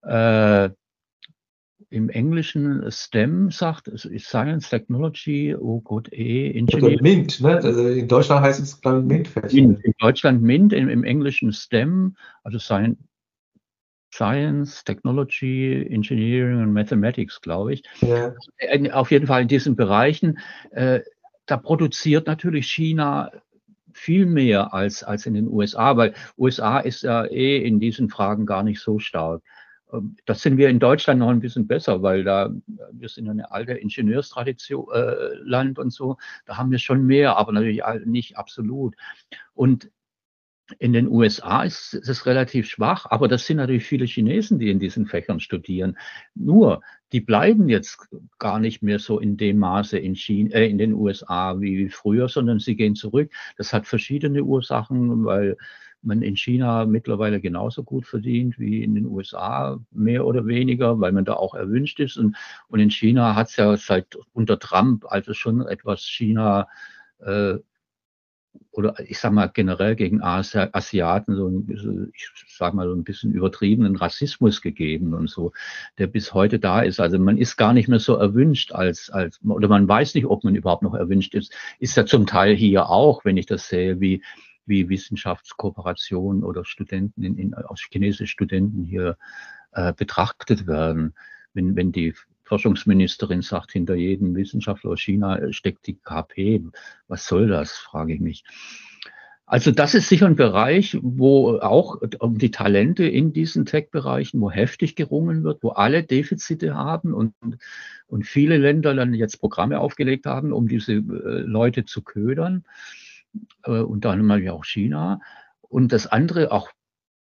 äh, im Englischen STEM sagt, es ist Science, Technology, oh Gott, E, Engineering. Oder MINT, ne? Also in Deutschland heißt es, glaube ich, MINT-Fächer. In Deutschland MINT, im, im Englischen STEM, also Science, Science, Technology, Engineering und Mathematics, glaube ich. Ja. Auf jeden Fall in diesen Bereichen. Äh, da produziert natürlich China viel mehr als, als in den USA, weil USA ist ja eh in diesen Fragen gar nicht so stark. Ähm, das sind wir in Deutschland noch ein bisschen besser, weil da, wir sind ja eine alte Ingenieurstradition, äh, Land und so, da haben wir schon mehr, aber natürlich nicht absolut. Und in den USA ist es relativ schwach, aber das sind natürlich viele Chinesen, die in diesen Fächern studieren. Nur, die bleiben jetzt gar nicht mehr so in dem Maße in, China, äh, in den USA wie früher, sondern sie gehen zurück. Das hat verschiedene Ursachen, weil man in China mittlerweile genauso gut verdient wie in den USA, mehr oder weniger, weil man da auch erwünscht ist. Und, und in China hat es ja seit unter Trump also schon etwas China äh, oder ich sage mal generell gegen Asi Asiaten so ein, ich sage mal so ein bisschen übertriebenen Rassismus gegeben und so, der bis heute da ist. Also man ist gar nicht mehr so erwünscht als als oder man weiß nicht, ob man überhaupt noch erwünscht ist. Ist ja zum Teil hier auch, wenn ich das sehe, wie wie Wissenschaftskooperation oder Studenten in, in, aus chinesische Studenten hier äh, betrachtet werden. Wenn, wenn die Forschungsministerin sagt, hinter jedem Wissenschaftler aus China steckt die KP. Was soll das, frage ich mich. Also das ist sicher ein Bereich, wo auch um die Talente in diesen Tech-Bereichen, wo heftig gerungen wird, wo alle Defizite haben und, und viele Länder dann jetzt Programme aufgelegt haben, um diese äh, Leute zu ködern äh, unter anderem ja auch China. Und das andere, auch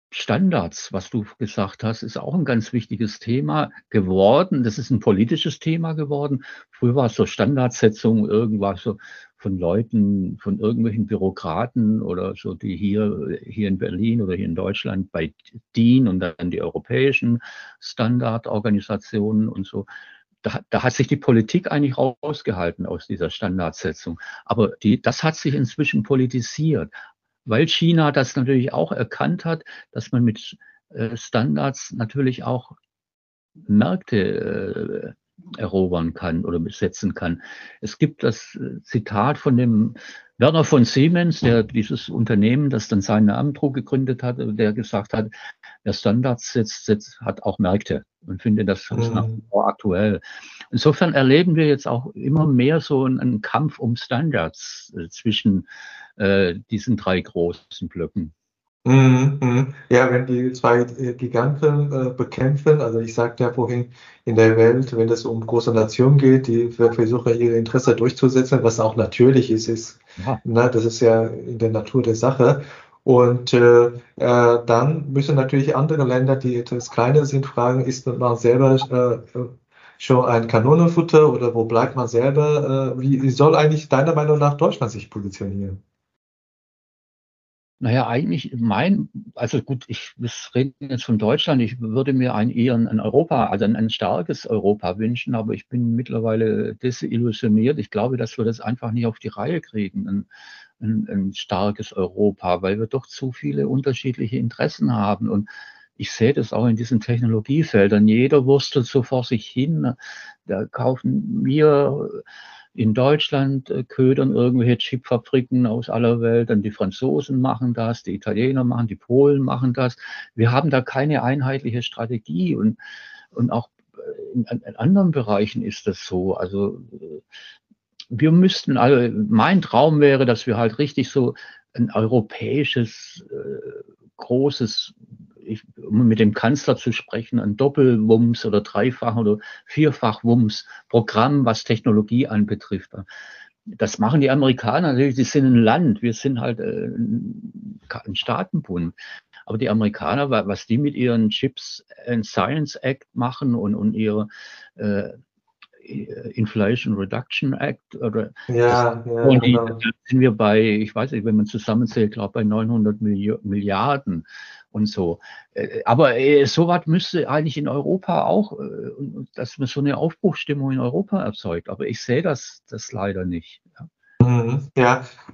Standards, was du gesagt hast, ist auch ein ganz wichtiges Thema geworden. Das ist ein politisches Thema geworden. Früher war es so Standardsetzung, irgendwas so von Leuten, von irgendwelchen Bürokraten oder so, die hier, hier in Berlin oder hier in Deutschland bei DIN und dann die europäischen Standardorganisationen und so da, da hat sich die Politik eigentlich rausgehalten aus dieser Standardsetzung. Aber die, das hat sich inzwischen politisiert, weil China das natürlich auch erkannt hat, dass man mit äh, Standards natürlich auch Märkte äh, erobern kann oder besetzen kann. Es gibt das äh, Zitat von dem Werner von Siemens, der dieses Unternehmen, das dann seinen Namen trug, gegründet hat, der gesagt hat, wer Standards setzt, setzt hat auch Märkte und finde das mhm. nach wie vor aktuell. Insofern erleben wir jetzt auch immer mehr so einen, einen Kampf um Standards äh, zwischen äh, diesen drei großen Blöcken. Mhm, mhm. Ja, wenn die zwei äh, Giganten äh, bekämpfen, also ich sagte ja vorhin, in der Welt, wenn es um große Nationen geht, die versuchen ihre Interesse durchzusetzen, was auch natürlich ist, ist ja. na, das ist ja in der Natur der Sache. Und äh, äh, dann müssen natürlich andere Länder, die etwas kleiner sind, fragen, ist man selber äh, schon ein Kanonenfutter oder wo bleibt man selber? Äh, wie, wie soll eigentlich deiner Meinung nach Deutschland sich positionieren? Naja, eigentlich mein, also gut, ich wir reden jetzt von Deutschland, ich würde mir ein eher ein Europa, also ein, ein starkes Europa wünschen, aber ich bin mittlerweile desillusioniert. Ich glaube, dass wir das einfach nicht auf die Reihe kriegen, ein, ein, ein starkes Europa, weil wir doch zu viele unterschiedliche Interessen haben. Und ich sehe das auch in diesen Technologiefeldern. Jeder wurstelt so vor sich hin. Da kaufen wir in Deutschland äh, ködern irgendwelche Chipfabriken aus aller Welt, dann die Franzosen machen das, die Italiener machen, die Polen machen das. Wir haben da keine einheitliche Strategie und, und auch in, in anderen Bereichen ist das so. Also äh, wir müssten, also mein Traum wäre, dass wir halt richtig so ein europäisches, äh, großes ich, um mit dem Kanzler zu sprechen, ein Doppelwumms oder Dreifach- oder Vierfach-Wumms-Programm, was Technologie anbetrifft. Das machen die Amerikaner natürlich, die sind ein Land, wir sind halt äh, ein Staatenbund. Aber die Amerikaner, was die mit ihren Chips and Science Act machen und, und ihre äh, Inflation Reduction Act oder ja, ja und die, genau. sind wir bei, ich weiß nicht, wenn man zusammenzählt, glaube bei 900 Milliarden und so. Äh, aber äh, sowas müsste eigentlich in Europa auch, äh, dass man so eine Aufbruchstimmung in Europa erzeugt. Aber ich sehe das, das leider nicht. Ja. Mhm.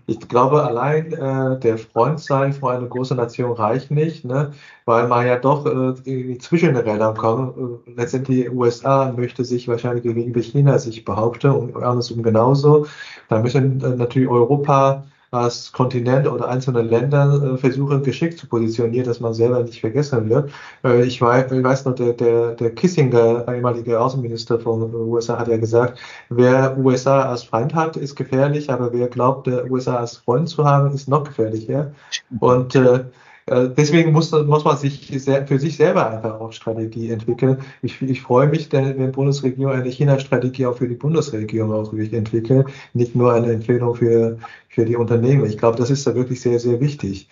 Ich glaube, allein äh, der Freund sein von einer großen Nation reicht nicht, ne? weil man ja doch äh, zwischen den Rädern kommt. Letztendlich die USA möchte sich wahrscheinlich gegenüber China sich behaupten und andersrum genauso. Da müssen äh, natürlich Europa als Kontinent oder einzelne Länder äh, versuchen, geschickt zu positionieren, dass man selber nicht vergessen wird. Äh, ich, weiß, ich weiß noch, der, der, der Kissinger, ehemalige Außenminister von den USA, hat ja gesagt, wer USA als Feind hat, ist gefährlich, aber wer glaubt, der USA als Freund zu haben, ist noch gefährlicher. Und äh, äh, deswegen muss, muss man sich sehr, für sich selber einfach auch Strategie entwickeln. Ich, ich freue mich, wenn die Bundesregierung eine China-Strategie auch für die Bundesregierung auch entwickelt, nicht nur eine Empfehlung für, für die Unternehmen. Ich glaube, das ist da wirklich sehr, sehr wichtig.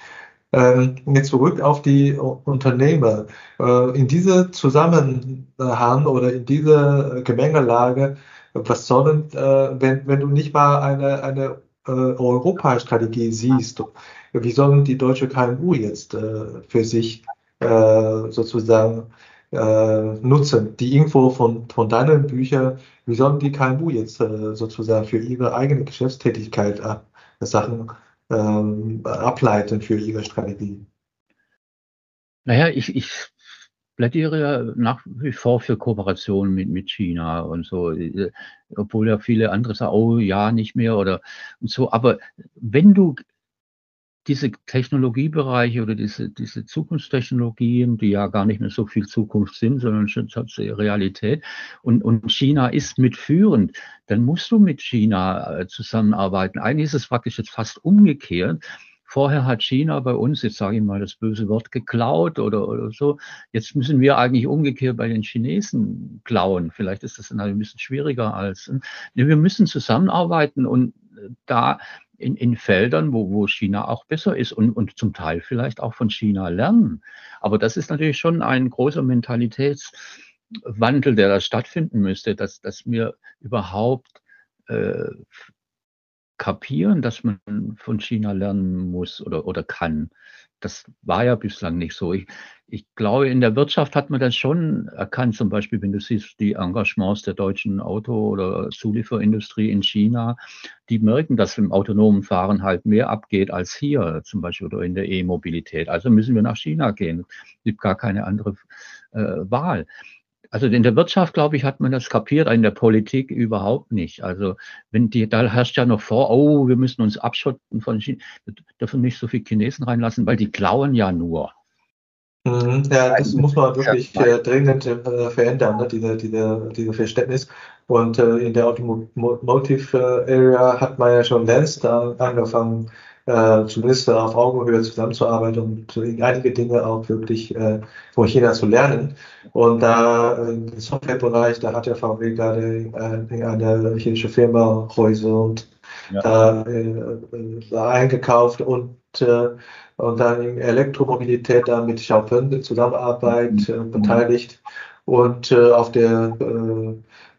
Ähm, jetzt zurück auf die Unternehmer. Äh, in diese Zusammenhang oder in diese Gemengelage, was sollen, äh, wenn, wenn du nicht mal eine, eine äh, Europastrategie siehst, wie sollen die deutsche KMU jetzt äh, für sich äh, sozusagen äh, nutzen? Die Info von, von deinen Büchern, wie sollen die KMU jetzt äh, sozusagen für ihre eigene Geschäftstätigkeit äh, Sachen ähm, ableiten für ihre Strategie? Naja, ich, ich plädiere ja nach wie vor für Kooperation mit, mit China und so, äh, obwohl ja viele andere sagen, oh ja, nicht mehr oder so. Aber wenn du diese Technologiebereiche oder diese, diese Zukunftstechnologien, die ja gar nicht mehr so viel Zukunft sind, sondern schon Realität, und, und China ist mitführend, dann musst du mit China äh, zusammenarbeiten. Eigentlich ist es praktisch jetzt fast umgekehrt. Vorher hat China bei uns, jetzt sage ich mal das böse Wort, geklaut oder, oder so. Jetzt müssen wir eigentlich umgekehrt bei den Chinesen klauen. Vielleicht ist das dann halt ein bisschen schwieriger als. Wir müssen zusammenarbeiten und da in, in Feldern, wo, wo China auch besser ist und, und zum Teil vielleicht auch von China lernen. Aber das ist natürlich schon ein großer Mentalitätswandel, der da stattfinden müsste, dass, dass wir überhaupt äh, kapieren, dass man von China lernen muss oder, oder kann. Das war ja bislang nicht so. Ich, ich glaube, in der Wirtschaft hat man das schon erkannt, zum Beispiel, wenn du siehst, die Engagements der deutschen Auto- oder Zulieferindustrie in China, die merken, dass im autonomen Fahren halt mehr abgeht als hier, zum Beispiel oder in der E-Mobilität. Also müssen wir nach China gehen. Es gibt gar keine andere äh, Wahl. Also in der Wirtschaft, glaube ich, hat man das kapiert, in der Politik überhaupt nicht. Also wenn die, da herrscht ja noch vor, oh, wir müssen uns abschotten von China, wir dürfen nicht so viele Chinesen reinlassen, weil die klauen ja nur. Mhm, ja, das muss man wirklich äh, dringend äh, verändern, ne, diese, diese, diese Verständnis. Und äh, in der Automotive äh, Area hat man ja schon längst angefangen, äh, zumindest auf Augenhöhe zusammenzuarbeiten und einige Dinge auch wirklich äh, von China zu lernen. Und da im Softwarebereich, da hat ja VW gerade äh, eine chinesische Firma Horizont ja. da, äh, eingekauft und äh, und dann in Elektromobilität da mit Xiaopeng Zusammenarbeit mhm. äh, beteiligt und äh, auf der äh,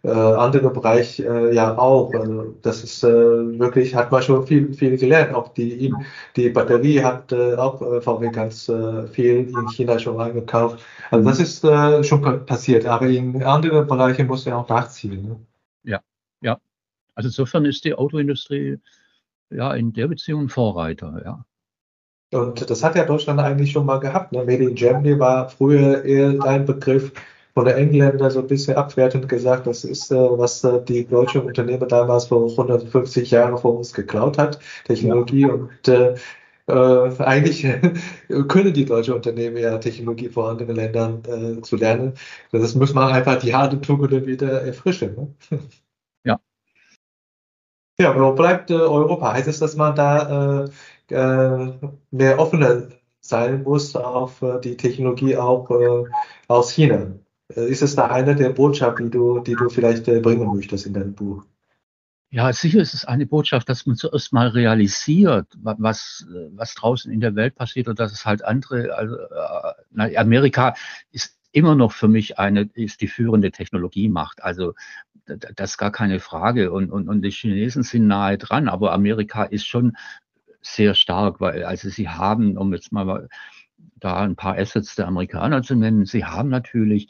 äh, andere Bereich äh, ja auch. Also das ist äh, wirklich, hat man schon viel, viel gelernt. Auch die, die Batterie hat äh, auch äh, VW ganz äh, viel in China schon eingekauft. Also das ist äh, schon passiert, aber in anderen Bereichen muss man auch nachziehen. Ne? Ja, ja. Also insofern ist die Autoindustrie ja in der Beziehung Vorreiter, ja. Und das hat ja Deutschland eigentlich schon mal gehabt. Ne? Made in Germany war früher eher ein Begriff, von der Engländer so ein bisschen abwertend gesagt, das ist, äh, was äh, die deutsche Unternehmer damals vor 150 Jahren vor uns geklaut hat, Technologie ja. und äh, äh, eigentlich können die deutschen Unternehmen ja Technologie vor anderen Ländern äh, zu lernen. Das muss man einfach die harte Tugenden wieder erfrischen. Ne? Ja. Ja, wo bleibt äh, Europa? Heißt es, dass man da mehr offener sein muss auf die Technologie auch aus China? Äh, ist es da eine der Botschaften, die du, die du vielleicht äh, bringen möchtest in deinem Buch? Ja, sicher ist es eine Botschaft, dass man zuerst mal realisiert, was, was draußen in der Welt passiert und dass es halt andere, also äh, Amerika ist immer noch für mich eine, ist die führende Technologiemacht. Also das ist gar keine Frage. Und, und, und die Chinesen sind nahe dran, aber Amerika ist schon sehr stark, weil also sie haben, um jetzt mal da ein paar Assets der Amerikaner zu nennen, sie haben natürlich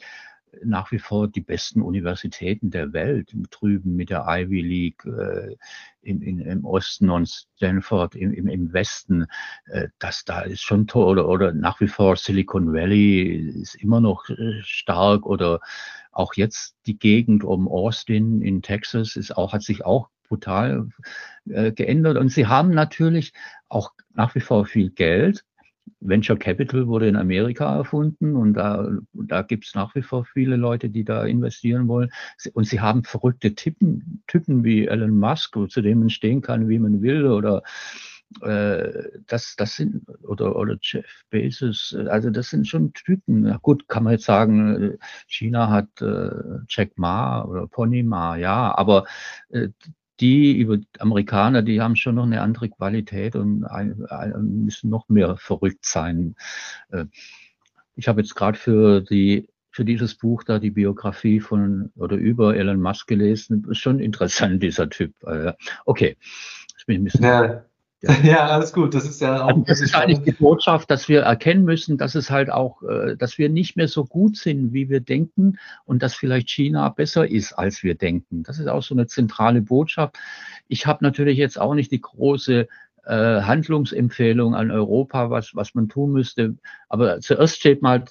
nach wie vor die besten Universitäten der Welt, drüben mit der Ivy League äh, im, in, im Osten und Stanford im, im, im Westen. Äh, das da ist schon toll. Oder, oder nach wie vor Silicon Valley ist immer noch äh, stark. Oder auch jetzt die Gegend um Austin in Texas ist auch, hat sich auch brutal äh, geändert. Und sie haben natürlich auch nach wie vor viel Geld Venture Capital wurde in Amerika erfunden und da, da gibt es nach wie vor viele Leute, die da investieren wollen. Und sie haben verrückte Typen, Typen wie Elon Musk, zu dem man stehen kann, wie man will, oder äh, das, das sind, oder, oder Jeff Bezos, also das sind schon Typen. Na gut, kann man jetzt sagen, China hat äh, Jack Ma oder Pony Ma, ja, aber äh, die über Amerikaner, die haben schon noch eine andere Qualität und müssen noch mehr verrückt sein. Äh, ich habe jetzt gerade für die für dieses Buch da die Biografie von oder über Elon Musk gelesen. Ist schon interessant, dieser Typ. Äh, okay. Ich bin ein bisschen ja. Ja, alles gut. Das ist ja auch. Also das ist eigentlich die Botschaft, dass wir erkennen müssen, dass es halt auch, äh, dass wir nicht mehr so gut sind, wie wir denken und dass vielleicht China besser ist, als wir denken. Das ist auch so eine zentrale Botschaft. Ich habe natürlich jetzt auch nicht die große äh, Handlungsempfehlung an Europa, was, was man tun müsste. Aber zuerst steht mal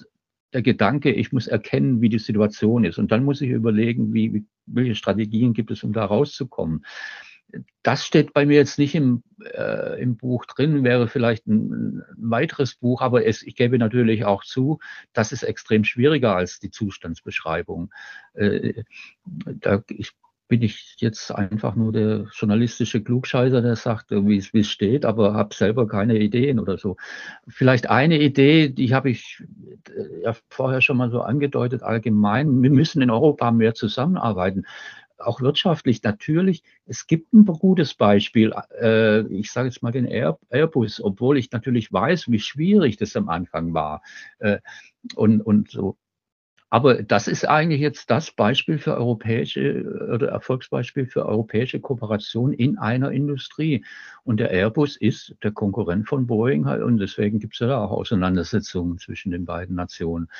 der Gedanke, ich muss erkennen, wie die Situation ist. Und dann muss ich überlegen, wie, wie, welche Strategien gibt es, um da rauszukommen das steht bei mir jetzt nicht im, äh, im Buch drin, wäre vielleicht ein, ein weiteres Buch, aber es, ich gebe natürlich auch zu, das ist extrem schwieriger als die Zustandsbeschreibung. Äh, da ich, bin ich jetzt einfach nur der journalistische Klugscheißer, der sagt, wie es, wie es steht, aber habe selber keine Ideen oder so. Vielleicht eine Idee, die habe ich äh, ja vorher schon mal so angedeutet, allgemein. Wir müssen in Europa mehr zusammenarbeiten auch wirtschaftlich natürlich. Es gibt ein gutes Beispiel. Äh, ich sage jetzt mal den Airbus, obwohl ich natürlich weiß, wie schwierig das am Anfang war. Äh, und, und so. Aber das ist eigentlich jetzt das Beispiel für europäische oder Erfolgsbeispiel für europäische Kooperation in einer Industrie. Und der Airbus ist der Konkurrent von Boeing halt und deswegen gibt es ja da auch Auseinandersetzungen zwischen den beiden Nationen.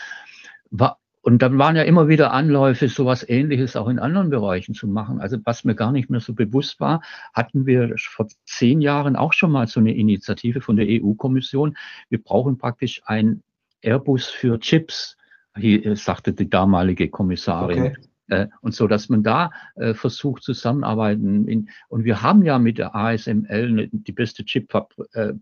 War, und dann waren ja immer wieder Anläufe, sowas ähnliches auch in anderen Bereichen zu machen. Also was mir gar nicht mehr so bewusst war, hatten wir vor zehn Jahren auch schon mal so eine Initiative von der EU-Kommission. Wir brauchen praktisch ein Airbus für Chips, hier sagte die damalige Kommissarin. Okay. Äh, und so, dass man da äh, versucht zusammenarbeiten. und wir haben ja mit der ASML die beste Chipfabrik äh,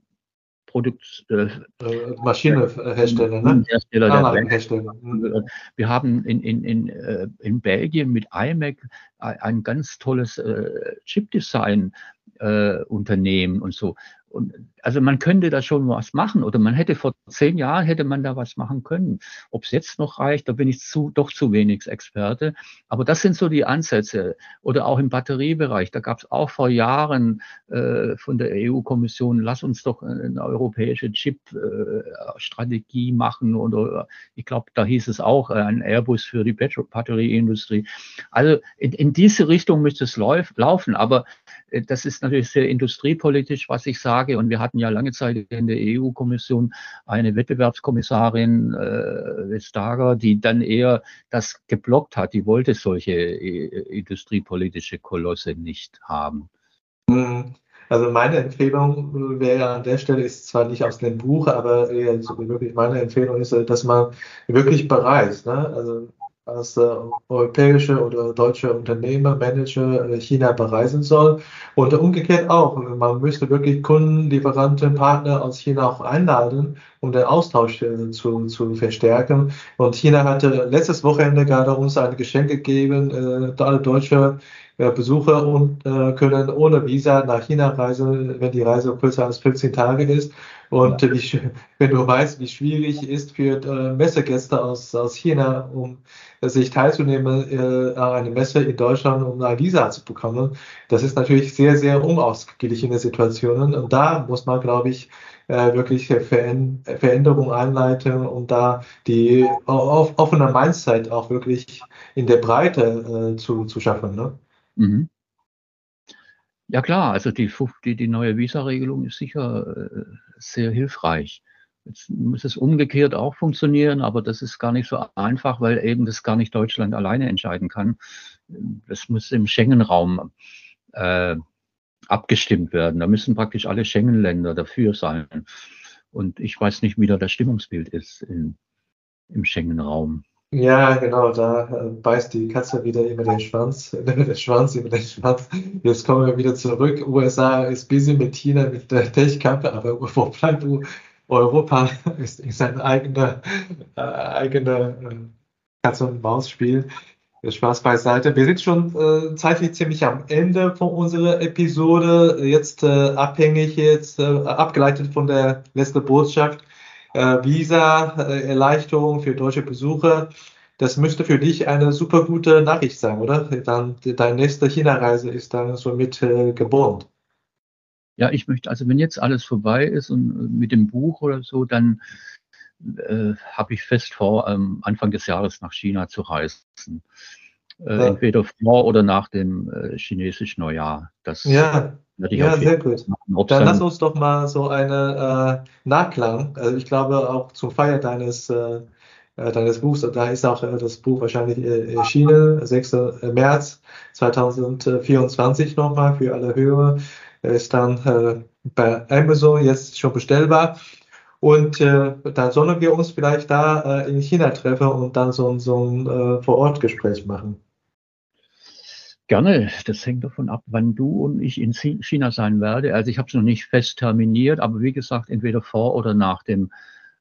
Produkt, äh, äh Maschinenhersteller, ne? Hersteller Hersteller. Mhm. Wir haben in, in, in, äh, in Belgien mit iMac ein ganz tolles äh, Chip-Design äh, Unternehmen und so. Und also man könnte da schon was machen oder man hätte vor zehn Jahren hätte man da was machen können. Ob es jetzt noch reicht, da bin ich zu, doch zu wenig Experte. Aber das sind so die Ansätze. Oder auch im Batteriebereich, da gab es auch vor Jahren äh, von der EU-Kommission, lass uns doch eine europäische Chip-Strategie äh, machen. Oder ich glaube, da hieß es auch äh, ein Airbus für die Batterieindustrie. Also in, in diese Richtung müsste es lauf, laufen. Aber das ist natürlich sehr industriepolitisch, was ich sage. Und wir hatten ja lange Zeit in der EU-Kommission eine Wettbewerbskommissarin äh, Vestager, die dann eher das geblockt hat. Die wollte solche äh, industriepolitische Kolosse nicht haben. Mhm. Also meine Empfehlung wäre an der Stelle ist zwar nicht aus dem Buch, aber wirklich meine Empfehlung ist, dass man wirklich bereist. Ne? Also als äh, europäische oder deutsche Unternehmer, Manager äh, China bereisen soll. Und umgekehrt auch. Man müsste wirklich Kunden, Lieferanten, Partner aus China auch einladen, um den Austausch äh, zu, zu verstärken. Und China hatte letztes Wochenende gerade uns ein Geschenk gegeben. Äh, alle deutsche äh, Besucher und, äh, können ohne Visa nach China reisen, wenn die Reise kürzer als 15 Tage ist. Und ja. wie, wenn du weißt, wie schwierig es ist für äh, Messegäste aus, aus China, um sich teilzunehmen äh, an einer Messe in Deutschland, um ein Visa zu bekommen, das ist natürlich sehr, sehr unausgeglichene Situationen. Und da muss man, glaube ich, äh, wirklich Veränderungen einleiten, um da die offene Mindset auch wirklich in der Breite äh, zu, zu schaffen. Ne? Mhm. Ja klar, also die, die, die neue Visa-Regelung ist sicher äh, sehr hilfreich. Jetzt muss es umgekehrt auch funktionieren, aber das ist gar nicht so einfach, weil eben das gar nicht Deutschland alleine entscheiden kann. Das muss im Schengen-Raum äh, abgestimmt werden. Da müssen praktisch alle Schengen-Länder dafür sein. Und ich weiß nicht, wie da das Stimmungsbild ist in, im Schengen-Raum. Ja, genau, da äh, beißt die Katze wieder immer den Schwanz, immer den Schwanz, immer den Schwanz. Jetzt kommen wir wieder zurück. USA ist busy mit China, mit der Tech-Kappe, aber wo bleibt Europa? Ist, ist ein eigener, äh, eigener äh, Katz-und-Maus-Spiel. Spaß beiseite. Wir sind schon äh, zeitlich ziemlich am Ende von unserer Episode. Jetzt äh, abhängig, jetzt äh, abgeleitet von der letzten Botschaft. Äh, Visa-Erleichterung für deutsche Besucher. Das müsste für dich eine super gute Nachricht sein, oder? Dann, deine nächste China-Reise ist dann somit äh, geboren. Ja, ich möchte, also wenn jetzt alles vorbei ist und äh, mit dem Buch oder so, dann äh, habe ich fest vor, ähm, Anfang des Jahres nach China zu reisen. Äh, ja. Entweder vor oder nach dem äh, chinesischen Neujahr. Das ja, ja sehr gut. Machen, dann lass uns doch mal so eine äh, Nachklang. Also ich glaube auch zum Feier deines äh, äh, deines Buchs, da ist auch das Buch wahrscheinlich erschienen, 6. März 2024 nochmal für alle Hörer. Ist dann bei Amazon jetzt schon bestellbar. Und äh, da sollen wir uns vielleicht da äh, in China treffen und dann so, so ein äh, Vor-Ort-Gespräch machen. Gerne. Das hängt davon ab, wann du und ich in China sein werde. Also ich habe es noch nicht fest terminiert, aber wie gesagt, entweder vor oder nach dem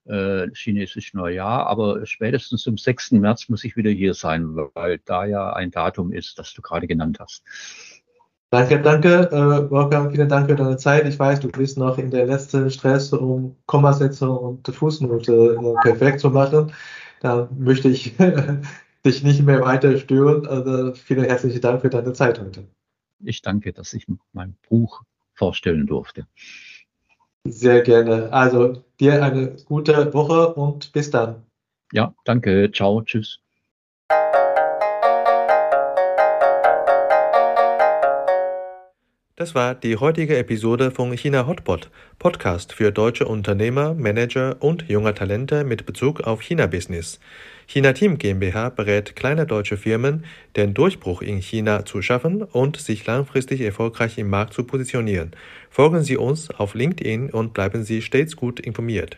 äh, chinesischen Neujahr. Aber spätestens zum 6. März muss ich wieder hier sein, weil da ja ein Datum ist, das du gerade genannt hast. Danke, danke, äh, Wolfgang, vielen Dank für deine Zeit. Ich weiß, du bist noch in der letzten Stress, um Kommasätze und Fußnote äh, perfekt zu machen. Da möchte ich dich nicht mehr weiter stören. Also vielen herzlichen Dank für deine Zeit heute. Ich danke, dass ich mein Buch vorstellen durfte. Sehr gerne. Also dir eine gute Woche und bis dann. Ja, danke. Ciao, tschüss. Das war die heutige Episode von China Hotpot, Podcast für deutsche Unternehmer, Manager und junge Talente mit Bezug auf China-Business. China Team GmbH berät kleine deutsche Firmen, den Durchbruch in China zu schaffen und sich langfristig erfolgreich im Markt zu positionieren. Folgen Sie uns auf LinkedIn und bleiben Sie stets gut informiert.